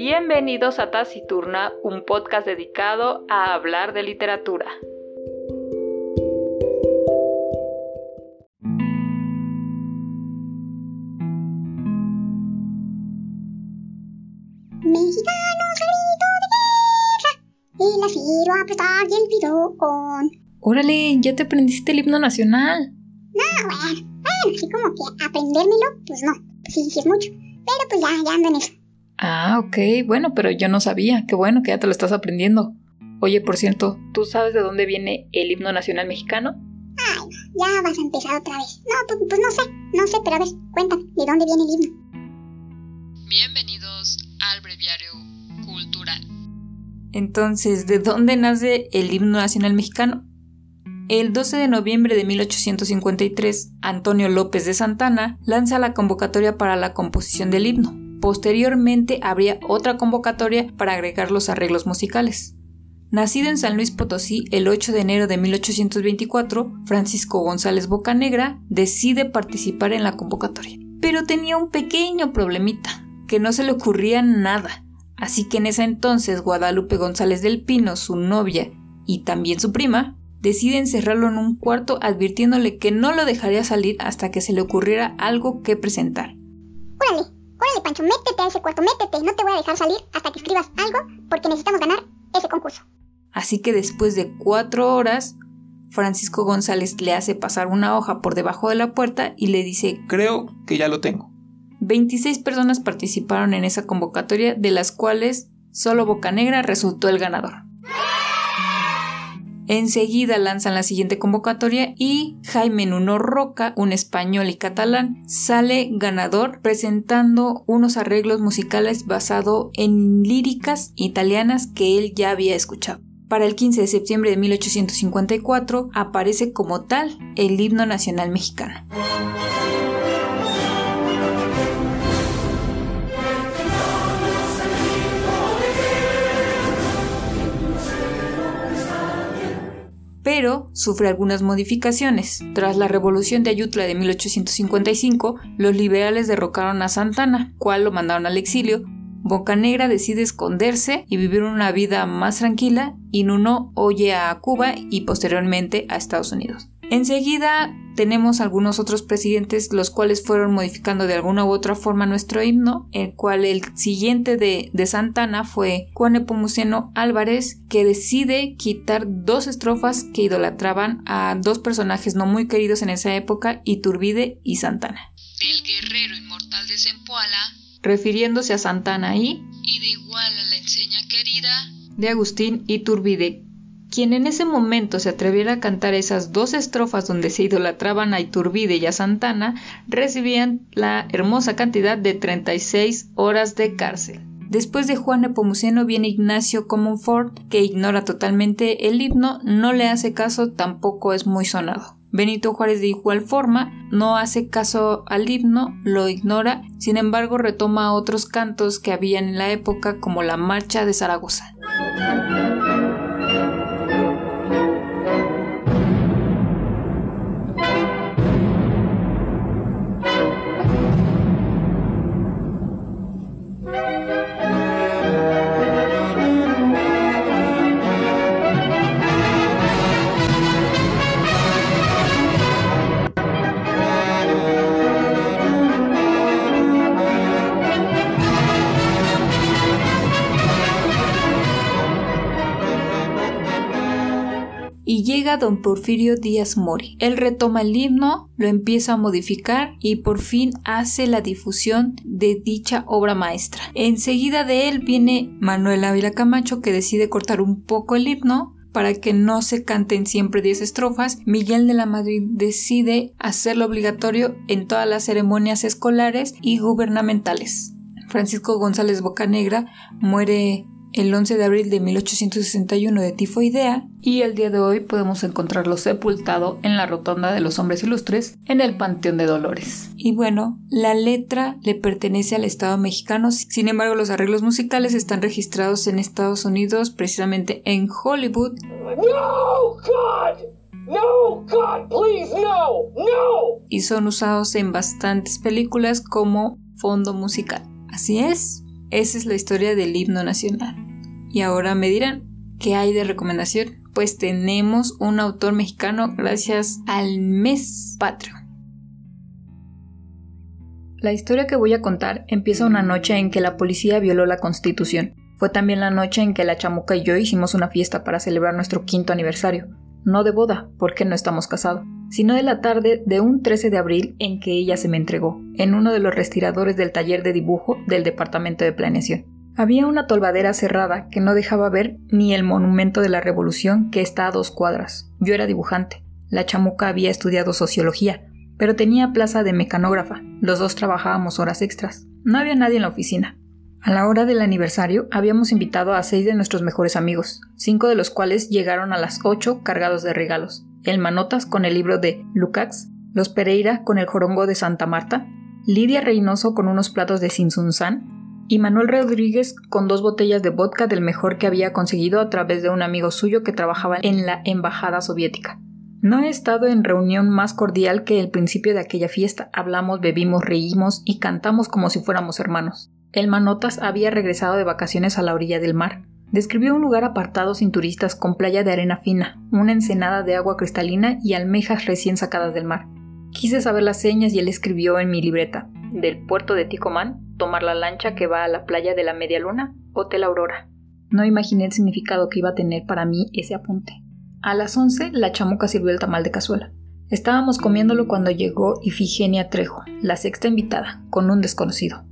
Bienvenidos a Taciturna, un podcast dedicado a hablar de literatura. Mexicanos grito de guerra, el acero apretar y el bidón. Órale, ya te aprendiste el himno nacional. No, bueno, bueno, así como que aprendérmelo, pues no, pues sí, sí es mucho. Pero pues ya, ya ando en eso. Ah, ok, bueno, pero yo no sabía. Qué bueno que ya te lo estás aprendiendo. Oye, por cierto, ¿tú sabes de dónde viene el himno nacional mexicano? Ay, no, ya vas a empezar otra vez. No, pues, pues no sé, no sé, pero a ver, cuéntame, ¿de dónde viene el himno? Bienvenidos al breviario cultural. Entonces, ¿de dónde nace el himno nacional mexicano? El 12 de noviembre de 1853, Antonio López de Santana lanza la convocatoria para la composición del himno. Posteriormente habría otra convocatoria para agregar los arreglos musicales. Nacido en San Luis Potosí el 8 de enero de 1824, Francisco González Bocanegra decide participar en la convocatoria. Pero tenía un pequeño problemita, que no se le ocurría nada. Así que en ese entonces Guadalupe González del Pino, su novia y también su prima, decide encerrarlo en un cuarto advirtiéndole que no lo dejaría salir hasta que se le ocurriera algo que presentar. Órale, órale, Pancho, métete a ese cuarto, métete. No te voy a dejar salir hasta que escribas algo porque necesitamos ganar ese concurso. Así que después de cuatro horas, Francisco González le hace pasar una hoja por debajo de la puerta y le dice Creo que ya lo tengo. 26 personas participaron en esa convocatoria, de las cuales solo Bocanegra resultó el ganador. Enseguida lanzan la siguiente convocatoria y Jaime Nuno Roca, un español y catalán, sale ganador presentando unos arreglos musicales basados en líricas italianas que él ya había escuchado. Para el 15 de septiembre de 1854 aparece como tal el himno nacional mexicano. Pero sufre algunas modificaciones. Tras la revolución de Ayutla de 1855, los liberales derrocaron a Santana, cual lo mandaron al exilio. Bocanegra decide esconderse y vivir una vida más tranquila y Nuno oye a Cuba y posteriormente a Estados Unidos. Enseguida tenemos algunos otros presidentes los cuales fueron modificando de alguna u otra forma nuestro himno, el cual el siguiente de, de Santana fue Juan Nepomuceno Álvarez, que decide quitar dos estrofas que idolatraban a dos personajes no muy queridos en esa época, Iturbide y Santana. Del guerrero inmortal de Zempoala Refiriéndose a Santana y y de igual a la enseña querida de Agustín Iturbide, quien en ese momento se atreviera a cantar esas dos estrofas donde se idolatraban a Iturbide y a Santana, recibían la hermosa cantidad de 36 horas de cárcel. Después de Juan Nepomuceno viene Ignacio Comonfort, que ignora totalmente el himno, no le hace caso, tampoco es muy sonado. Benito Juárez de igual forma no hace caso al himno, lo ignora, sin embargo retoma otros cantos que habían en la época como la Marcha de Zaragoza. Don Porfirio Díaz Mori. Él retoma el himno, lo empieza a modificar y por fin hace la difusión de dicha obra maestra. Enseguida de él viene Manuel Ávila Camacho que decide cortar un poco el himno para que no se canten siempre 10 estrofas, Miguel de la Madrid decide hacerlo obligatorio en todas las ceremonias escolares y gubernamentales. Francisco González Bocanegra muere el 11 de abril de 1861 de tifoidea y el día de hoy podemos encontrarlo sepultado en la Rotonda de los Hombres Ilustres en el Panteón de Dolores. Y bueno, la letra le pertenece al Estado mexicano, sin embargo los arreglos musicales están registrados en Estados Unidos, precisamente en Hollywood. No, God! No, God, please, no! No! Y son usados en bastantes películas como fondo musical. Así es, Esa es la historia del himno nacional. Y ahora me dirán, ¿qué hay de recomendación? Pues tenemos un autor mexicano gracias al mes patrio. La historia que voy a contar empieza una noche en que la policía violó la constitución. Fue también la noche en que la chamuca y yo hicimos una fiesta para celebrar nuestro quinto aniversario. No de boda, porque no estamos casados, sino de la tarde de un 13 de abril en que ella se me entregó, en uno de los respiradores del taller de dibujo del Departamento de Planeación. Había una tolvadera cerrada que no dejaba ver ni el monumento de la Revolución que está a dos cuadras. Yo era dibujante. La chamuca había estudiado sociología, pero tenía plaza de mecanógrafa. Los dos trabajábamos horas extras. No había nadie en la oficina. A la hora del aniversario habíamos invitado a seis de nuestros mejores amigos, cinco de los cuales llegaron a las ocho cargados de regalos. El Manotas con el libro de Lukács, los Pereira con el jorongo de Santa Marta, Lidia Reynoso con unos platos de Sinsunzán y Manuel Rodríguez con dos botellas de vodka del mejor que había conseguido a través de un amigo suyo que trabajaba en la embajada soviética. No he estado en reunión más cordial que el principio de aquella fiesta. Hablamos, bebimos, reímos y cantamos como si fuéramos hermanos. El Manotas había regresado de vacaciones a la orilla del mar. Describió un lugar apartado sin turistas con playa de arena fina, una ensenada de agua cristalina y almejas recién sacadas del mar. Quise saber las señas y él escribió en mi libreta, del puerto de Ticomán, tomar la lancha que va a la playa de la Media Luna, Hotel Aurora. No imaginé el significado que iba a tener para mí ese apunte. A las once, la chamuca sirvió el tamal de cazuela. Estábamos comiéndolo cuando llegó Ifigenia Trejo, la sexta invitada, con un desconocido.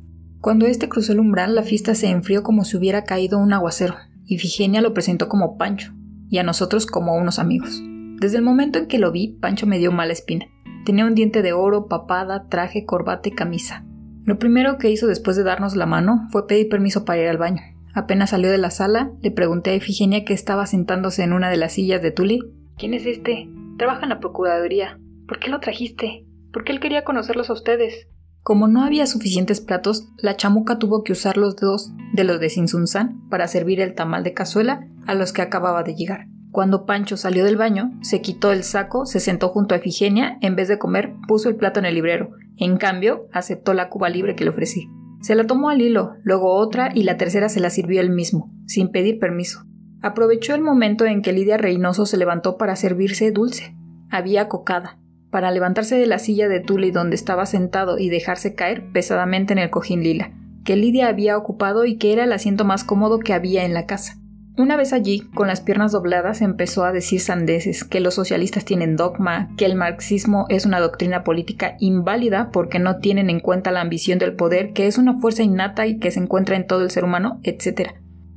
Cuando este cruzó el umbral, la fiesta se enfrió como si hubiera caído un aguacero. Ifigenia lo presentó como Pancho, y a nosotros como unos amigos. Desde el momento en que lo vi, Pancho me dio mala espina. Tenía un diente de oro, papada, traje, corbata y camisa. Lo primero que hizo después de darnos la mano fue pedir permiso para ir al baño. Apenas salió de la sala, le pregunté a Efigenia que estaba sentándose en una de las sillas de Tuli. ¿Quién es este? Trabaja en la Procuraduría. ¿Por qué lo trajiste? ¿Por qué él quería conocerlos a ustedes? Como no había suficientes platos, la chamuca tuvo que usar los dos de los de Sinsunzán para servir el tamal de cazuela a los que acababa de llegar. Cuando Pancho salió del baño, se quitó el saco, se sentó junto a Efigenia, en vez de comer, puso el plato en el librero. En cambio, aceptó la cuba libre que le ofrecí. Se la tomó al hilo, luego otra y la tercera se la sirvió él mismo, sin pedir permiso. Aprovechó el momento en que Lidia Reynoso se levantó para servirse dulce. Había cocada. Para levantarse de la silla de Tuli donde estaba sentado y dejarse caer pesadamente en el cojín lila, que Lidia había ocupado y que era el asiento más cómodo que había en la casa. Una vez allí, con las piernas dobladas, empezó a decir sandeces, que los socialistas tienen dogma, que el marxismo es una doctrina política inválida porque no tienen en cuenta la ambición del poder, que es una fuerza innata y que se encuentra en todo el ser humano, etc.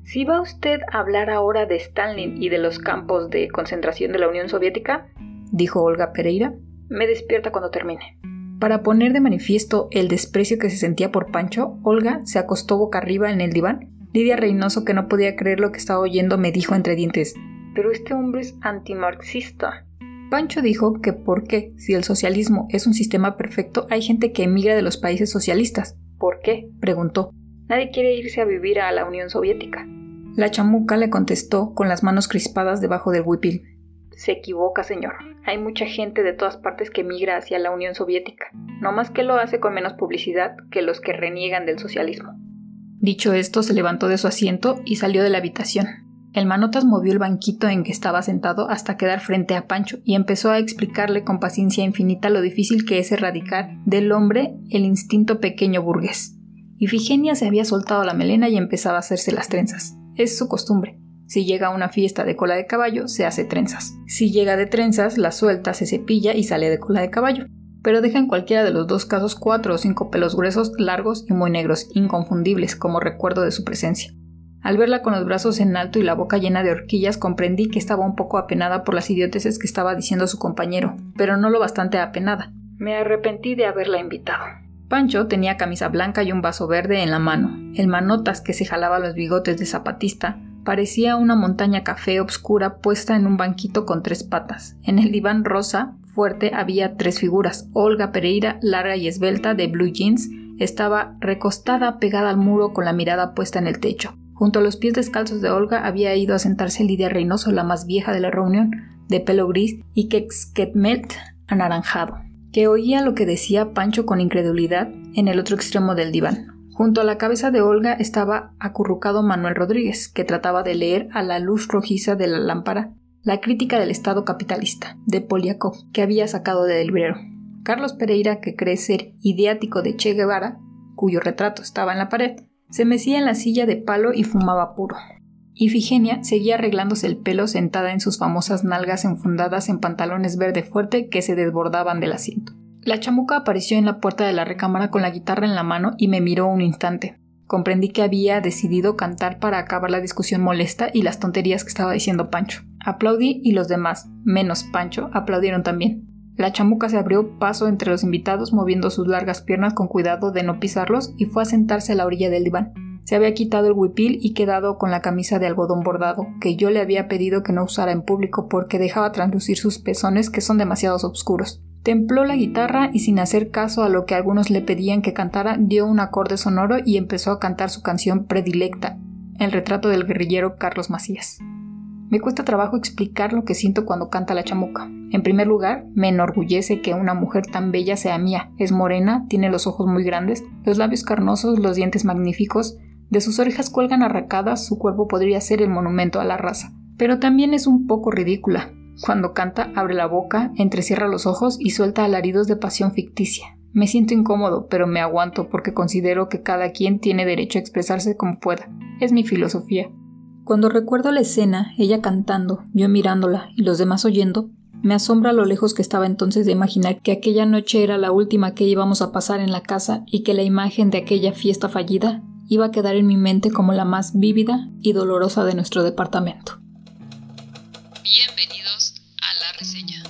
Si va usted a hablar ahora de Stalin y de los campos de concentración de la Unión Soviética, dijo Olga Pereira, me despierta cuando termine. Para poner de manifiesto el desprecio que se sentía por Pancho, Olga se acostó boca arriba en el diván Lidia Reynoso, que no podía creer lo que estaba oyendo, me dijo entre dientes Pero este hombre es antimarxista. Pancho dijo que por qué, si el socialismo es un sistema perfecto, hay gente que emigra de los países socialistas. ¿Por qué? preguntó. Nadie quiere irse a vivir a la Unión Soviética. La chamuca le contestó con las manos crispadas debajo del huipil. Se equivoca, señor. Hay mucha gente de todas partes que emigra hacia la Unión Soviética, no más que lo hace con menos publicidad que los que reniegan del socialismo. Dicho esto, se levantó de su asiento y salió de la habitación. El manotas movió el banquito en que estaba sentado hasta quedar frente a Pancho y empezó a explicarle con paciencia infinita lo difícil que es erradicar del hombre el instinto pequeño burgués. Ifigenia se había soltado la melena y empezaba a hacerse las trenzas. Es su costumbre. Si llega a una fiesta de cola de caballo, se hace trenzas. Si llega de trenzas, la suelta, se cepilla y sale de cola de caballo pero deja en cualquiera de los dos casos cuatro o cinco pelos gruesos, largos y muy negros, inconfundibles como recuerdo de su presencia. Al verla con los brazos en alto y la boca llena de horquillas, comprendí que estaba un poco apenada por las idioteces que estaba diciendo su compañero, pero no lo bastante apenada. Me arrepentí de haberla invitado. Pancho tenía camisa blanca y un vaso verde en la mano. El manotas que se jalaba los bigotes de zapatista parecía una montaña café obscura puesta en un banquito con tres patas. En el diván rosa fuerte había tres figuras. Olga Pereira, larga y esbelta, de blue jeans, estaba recostada pegada al muro con la mirada puesta en el techo. Junto a los pies descalzos de Olga había ido a sentarse Lidia Reynoso, la más vieja de la reunión, de pelo gris y quexquetmelt anaranjado, que oía lo que decía Pancho con incredulidad en el otro extremo del diván. Junto a la cabeza de Olga estaba acurrucado Manuel Rodríguez, que trataba de leer a la luz rojiza de la lámpara la crítica del Estado capitalista, de Poliakov, que había sacado del librero. Carlos Pereira, que cree ser ideático de Che Guevara, cuyo retrato estaba en la pared, se mecía en la silla de palo y fumaba puro. Ifigenia seguía arreglándose el pelo sentada en sus famosas nalgas enfundadas en pantalones verde fuerte que se desbordaban del asiento. La chamuca apareció en la puerta de la recámara con la guitarra en la mano y me miró un instante. Comprendí que había decidido cantar para acabar la discusión molesta y las tonterías que estaba diciendo Pancho. Aplaudí y los demás, menos Pancho, aplaudieron también. La chamuca se abrió paso entre los invitados moviendo sus largas piernas con cuidado de no pisarlos y fue a sentarse a la orilla del diván. Se había quitado el huipil y quedado con la camisa de algodón bordado, que yo le había pedido que no usara en público porque dejaba translucir sus pezones que son demasiado oscuros. Templó la guitarra y sin hacer caso a lo que algunos le pedían que cantara, dio un acorde sonoro y empezó a cantar su canción predilecta, el retrato del guerrillero Carlos Macías. Me cuesta trabajo explicar lo que siento cuando canta la chamuca. En primer lugar, me enorgullece que una mujer tan bella sea mía. Es morena, tiene los ojos muy grandes, los labios carnosos, los dientes magníficos, de sus orejas cuelgan arracadas, su cuerpo podría ser el monumento a la raza. Pero también es un poco ridícula. Cuando canta, abre la boca, entrecierra los ojos y suelta alaridos de pasión ficticia. Me siento incómodo, pero me aguanto porque considero que cada quien tiene derecho a expresarse como pueda. Es mi filosofía. Cuando recuerdo la escena, ella cantando, yo mirándola y los demás oyendo, me asombra lo lejos que estaba entonces de imaginar que aquella noche era la última que íbamos a pasar en la casa y que la imagen de aquella fiesta fallida iba a quedar en mi mente como la más vívida y dolorosa de nuestro departamento. La reseña.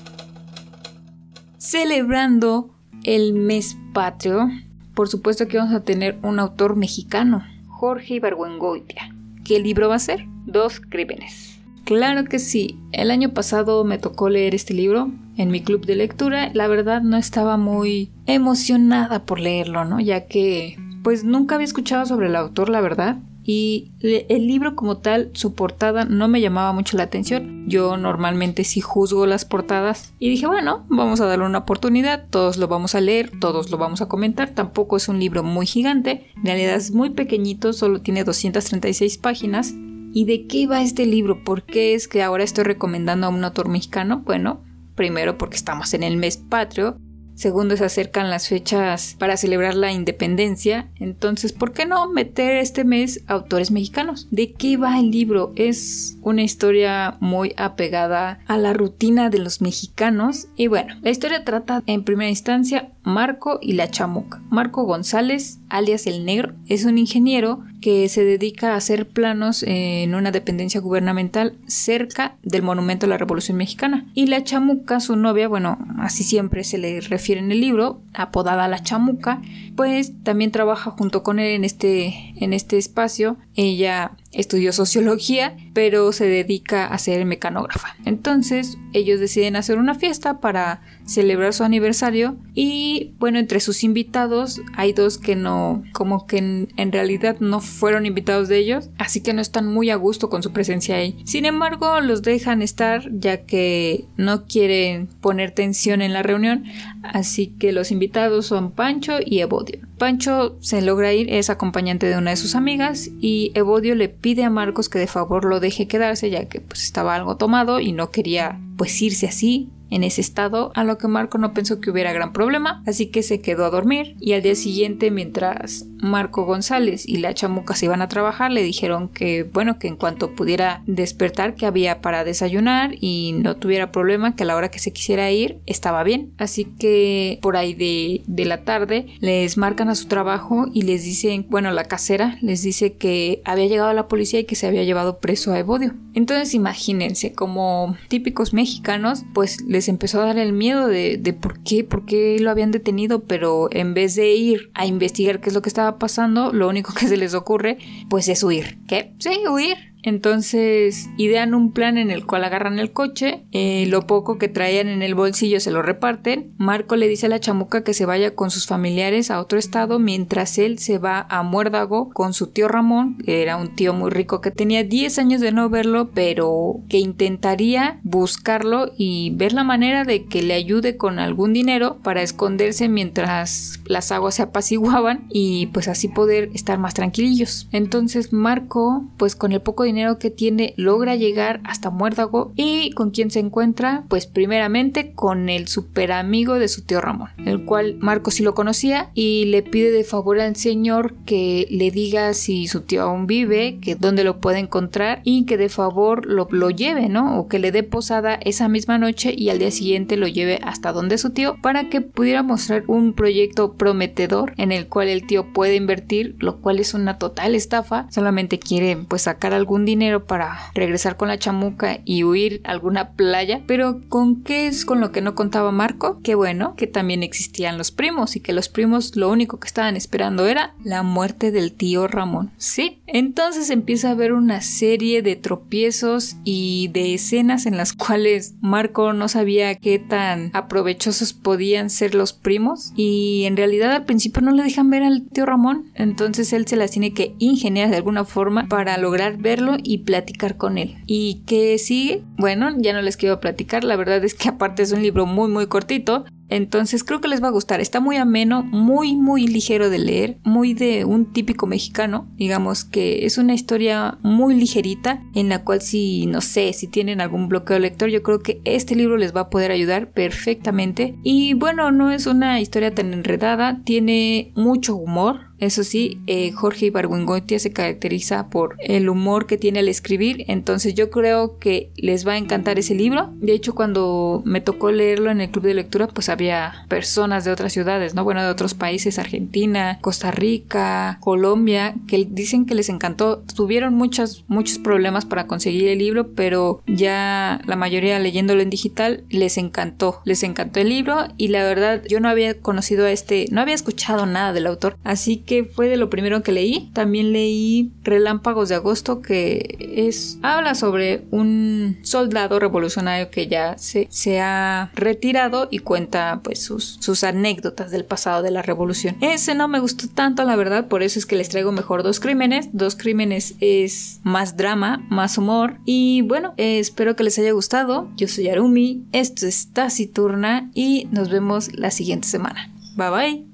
Celebrando el mes patrio, por supuesto que vamos a tener un autor mexicano, Jorge Ibargüengoitia. ¿Qué libro va a ser? Dos crímenes. Claro que sí, el año pasado me tocó leer este libro en mi club de lectura. La verdad no estaba muy emocionada por leerlo, ¿no? Ya que pues nunca había escuchado sobre el autor, la verdad. Y el libro como tal, su portada no me llamaba mucho la atención. Yo normalmente sí juzgo las portadas. Y dije, bueno, vamos a darle una oportunidad. Todos lo vamos a leer, todos lo vamos a comentar. Tampoco es un libro muy gigante. En realidad es muy pequeñito, solo tiene 236 páginas. ¿Y de qué va este libro? ¿Por qué es que ahora estoy recomendando a un autor mexicano? Bueno, primero porque estamos en el mes patrio Segundo, se acercan las fechas para celebrar la independencia. Entonces, ¿por qué no meter este mes autores mexicanos? ¿De qué va el libro? Es una historia muy apegada a la rutina de los mexicanos. Y bueno, la historia trata en primera instancia Marco y la chamuca. Marco González, alias el negro, es un ingeniero que se dedica a hacer planos en una dependencia gubernamental cerca del monumento a la Revolución Mexicana. Y la chamuca, su novia, bueno, así siempre se le refiere en el libro, apodada la chamuca, pues también trabaja junto con él en este, en este espacio. Ella estudió sociología, pero se dedica a ser mecanógrafa. Entonces, ellos deciden hacer una fiesta para celebrar su aniversario y bueno, entre sus invitados hay dos que no, como que en, realidad no fueron invitados de ellos, así que no están muy a gusto con su presencia ahí. Sin embargo, los dejan estar ya que no quieren poner tensión en la reunión, así que los invitados son Pancho y Evodio. Pancho se logra ir, es acompañante de una de sus amigas y Evodio le pide a Marcos que de favor lo deje quedarse ya que pues estaba algo tomado y no quería pues irse así en ese estado, a lo que Marco no pensó que hubiera gran problema, así que se quedó a dormir y al día siguiente mientras Marco González y la chamuca se iban a trabajar le dijeron que bueno que en cuanto pudiera despertar que había para desayunar y no tuviera problema que a la hora que se quisiera ir estaba bien, así que por ahí de, de la tarde les marcan a su trabajo y les dicen, bueno la casera les dice que había llegado la policía y que se había llevado preso a Evodio. Entonces imagínense como típicos mexicanos pues les empezó a dar el miedo de, de por qué, por qué lo habían detenido, pero en vez de ir a investigar qué es lo que estaba pasando, lo único que se les ocurre, pues es huir. ¿Qué? Sí, huir Entonces idean un plan en el cual agarran el coche, eh, lo poco que traían en el bolsillo se lo reparten. Marco le dice a la chamuca que se vaya con sus familiares a otro estado mientras él se va a Muérdago con su tío Ramón, que era un tío muy rico que tenía 10 años de no verlo, pero que intentaría buscarlo y ver la manera de que le ayude con algún dinero para esconderse mientras las aguas se apaciguaban y pues así poder estar más tranquilillos. Entonces Marco, pues con el poco dinero que tiene, logra llegar hasta Muérdago y con quien se encuentra, pues primeramente con el super amigo de su tío Ramón, el cual Marco sí lo conocía y le pide de favor al señor que le diga si su tío aún vive, que dónde lo puede encontrar y que de favor lo, lo lleve, ¿no? O que le dé posada esa misma noche y al día siguiente lo lleve hasta donde su tío para que pudiera mostrar un proyecto prometedor en el cual el tío puede invertir, lo cual es una total estafa, solamente quiere pues sacar algún dinero para regresar con la chamuca y huir a alguna playa, pero ¿con qué es con lo que no contaba Marco? Qué bueno, que también existían los primos y que los primos lo único que estaban esperando era la muerte del tío Ramón. Sí, entonces empieza a haber una serie de tropiezos y de escenas en las cuales Marco no sabía qué tan aprovechosos podían ser los primos y en realidad al principio no le dejan ver al tío Ramón, entonces él se las tiene que ingeniar de alguna forma para lograr verlo y platicar con él. ¿Y qué sigue? Bueno, ya no les quiero platicar, la verdad es que aparte es un libro muy muy cortito, entonces creo que les va a gustar. Está muy ameno, muy, muy ligero de leer, muy de un típico mexicano. Digamos que es una historia muy ligerita en la cual si, no sé, si tienen algún bloqueo lector, yo creo que este libro les va a poder ayudar perfectamente. Y bueno, no es una historia tan enredada, tiene mucho humor, eso sí, eh, Jorge Ibargüengoitia se caracteriza por el humor que tiene al escribir, entonces yo creo que les va a encantar ese libro. De hecho, cuando me tocó leerlo en el club de lectura, pues había personas de otras ciudades, ¿no? Bueno, de otros países, Argentina, Costa Rica, Colombia, que dicen que les encantó. Tuvieron muchos, muchos problemas para conseguir el libro, pero ya la mayoría leyéndolo en digital les encantó. Les encantó el libro y la verdad yo no había conocido a este, no había escuchado nada del autor, así que que fue de lo primero que leí. También leí Relámpagos de Agosto, que es habla sobre un soldado revolucionario que ya se, se ha retirado y cuenta pues sus, sus anécdotas del pasado de la revolución. Ese no me gustó tanto, la verdad, por eso es que les traigo mejor Dos Crímenes. Dos Crímenes es más drama, más humor. Y bueno, espero que les haya gustado. Yo soy Arumi, esto es Taciturna y nos vemos la siguiente semana. Bye bye.